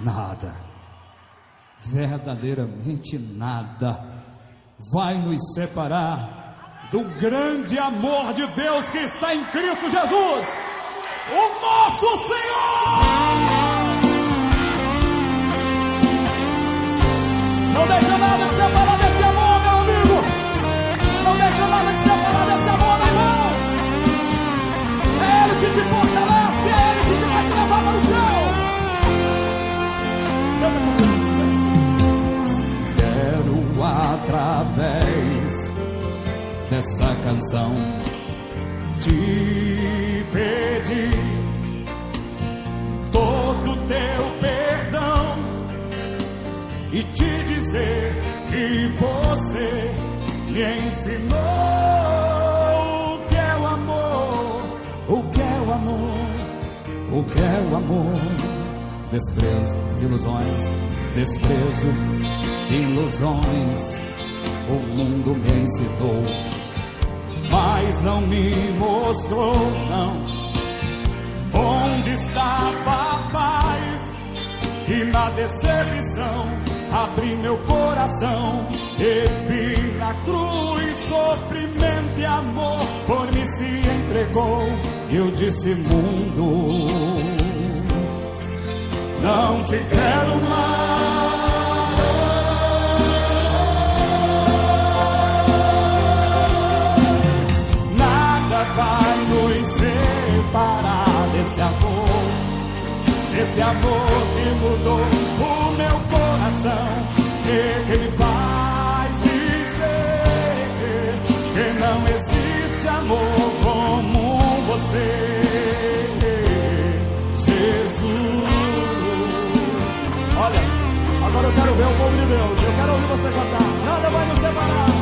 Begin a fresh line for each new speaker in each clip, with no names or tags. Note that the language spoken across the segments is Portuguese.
nada, verdadeiramente nada, vai nos separar do grande amor de Deus que está em Cristo Jesus, o nosso Senhor. Não deixa nada separar dessa canção te pedir todo teu perdão e te dizer que você me ensinou o que é o amor, o que é o amor, o que é o amor. Desprezo, ilusões, desprezo, ilusões. O mundo me ensinou, mas não me mostrou, não. Onde estava a paz e na decepção abri meu coração e vi na cruz sofrimento e amor por mim se entregou. E eu disse mundo, não te quero mais. Separar desse amor, desse amor que mudou o meu coração e que me faz dizer que não existe amor como você, Jesus. Olha, agora eu quero ver o povo de Deus. Eu quero ouvir você cantar. Nada vai nos separar.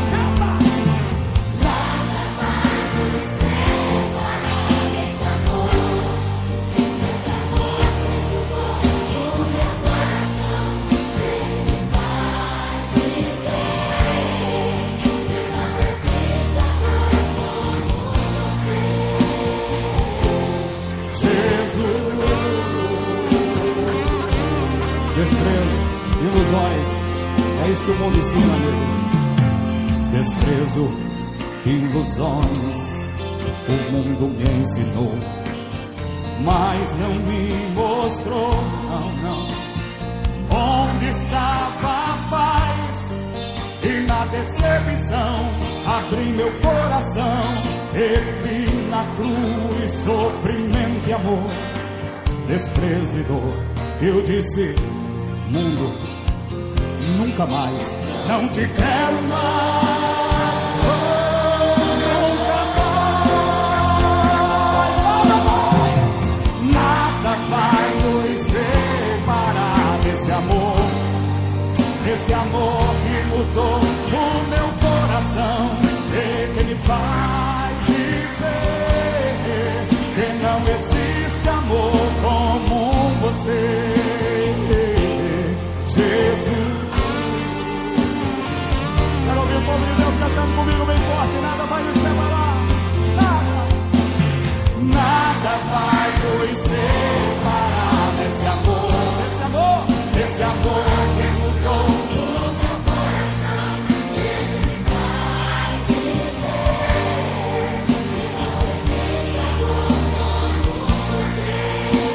Ilusões. É isso que o mundo ensina, amigo. Desprezo, ilusões. O mundo me ensinou, mas não me mostrou, não, não. Onde estava a paz e na decepção abri meu coração e vi na cruz sofrimento e amor, desprezo e dor. Eu disse mundo, nunca mais, não te quero mais. Nunca mais, nada vai nos separar desse amor, desse amor que mudou o meu coração e que me faz dizer que não existe amor como você. Cantando comigo bem forte. Nada vai nos separar. Nada. Nada vai nos separar desse amor. Desse amor. Desse amor que meu coração. Ele dizer que não.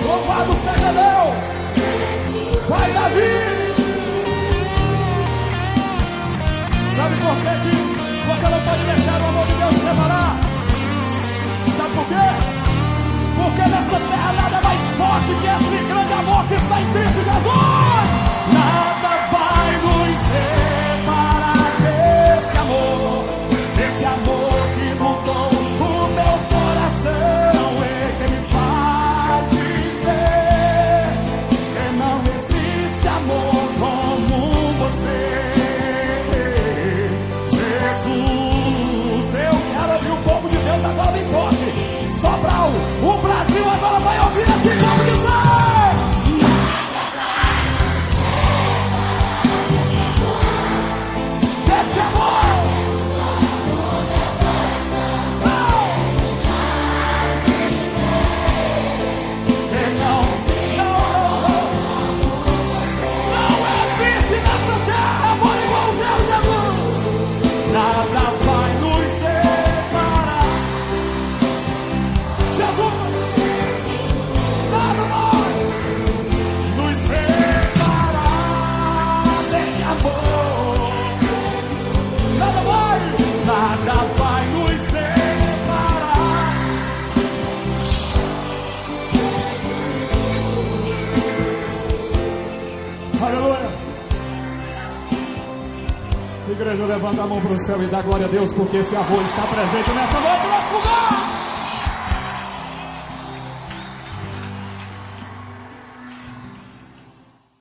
Louvado seja Deus. Vai, Davi. Sabe por que você não pode deixar o amor de Deus te separar? Levanta a mão para o céu e dá glória a Deus, porque esse amor está presente nessa noite, nesse lugar.